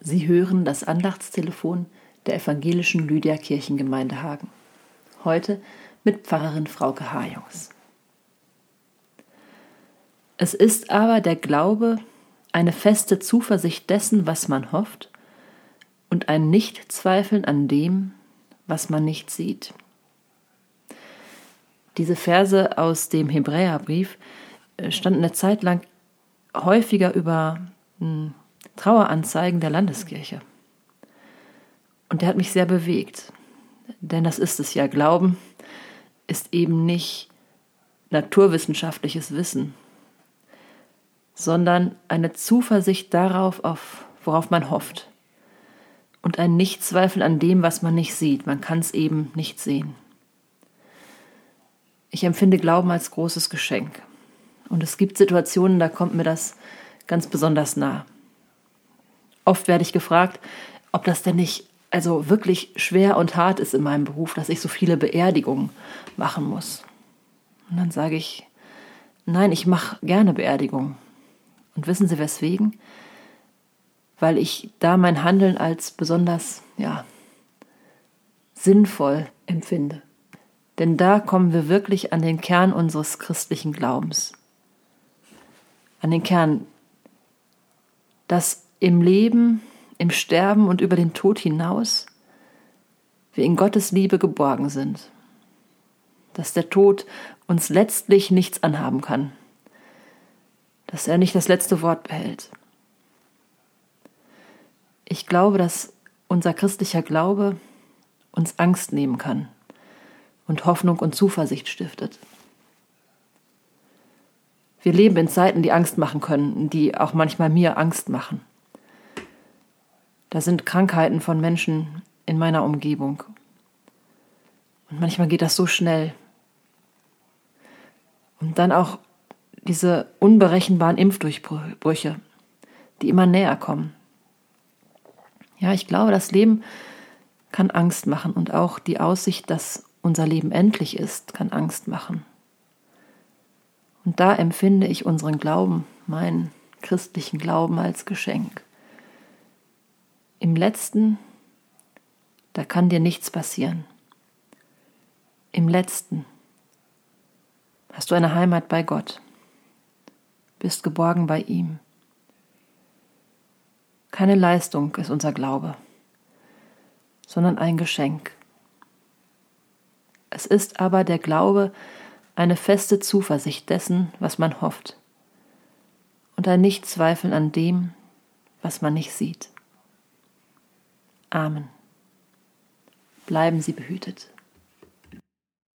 Sie hören das Andachtstelefon der evangelischen Lydia Kirchengemeinde Hagen. Heute mit Pfarrerin Frauke Hajungs. Es ist aber der Glaube eine feste Zuversicht dessen, was man hofft, und ein Nichtzweifeln an dem, was man nicht sieht. Diese Verse aus dem Hebräerbrief äh, standen eine Zeit lang häufiger über hm, Traueranzeigen der Landeskirche. Und der hat mich sehr bewegt. Denn das ist es ja. Glauben ist eben nicht naturwissenschaftliches Wissen, sondern eine Zuversicht darauf, auf, worauf man hofft. Und ein Nichtzweifel an dem, was man nicht sieht. Man kann es eben nicht sehen. Ich empfinde Glauben als großes Geschenk. Und es gibt Situationen, da kommt mir das ganz besonders nah. Oft werde ich gefragt, ob das denn nicht also wirklich schwer und hart ist in meinem Beruf, dass ich so viele Beerdigungen machen muss. Und dann sage ich, nein, ich mache gerne Beerdigungen. Und wissen Sie weswegen? Weil ich da mein Handeln als besonders, ja, sinnvoll empfinde. Denn da kommen wir wirklich an den Kern unseres christlichen Glaubens. An den Kern, dass im Leben, im Sterben und über den Tod hinaus wir in Gottes Liebe geborgen sind, dass der Tod uns letztlich nichts anhaben kann, dass er nicht das letzte Wort behält. Ich glaube, dass unser christlicher Glaube uns Angst nehmen kann und Hoffnung und Zuversicht stiftet. Wir leben in Zeiten, die Angst machen können, die auch manchmal mir Angst machen. Da sind Krankheiten von Menschen in meiner Umgebung. Und manchmal geht das so schnell. Und dann auch diese unberechenbaren Impfdurchbrüche, die immer näher kommen. Ja, ich glaube, das Leben kann Angst machen und auch die Aussicht, dass unser Leben endlich ist, kann Angst machen. Und da empfinde ich unseren Glauben, meinen christlichen Glauben als Geschenk. Im letzten, da kann dir nichts passieren. Im letzten hast du eine Heimat bei Gott, bist geborgen bei ihm. Keine Leistung ist unser Glaube, sondern ein Geschenk. Es ist aber der Glaube eine feste Zuversicht dessen, was man hofft, und ein Nichtzweifeln an dem, was man nicht sieht. Amen. Bleiben Sie behütet.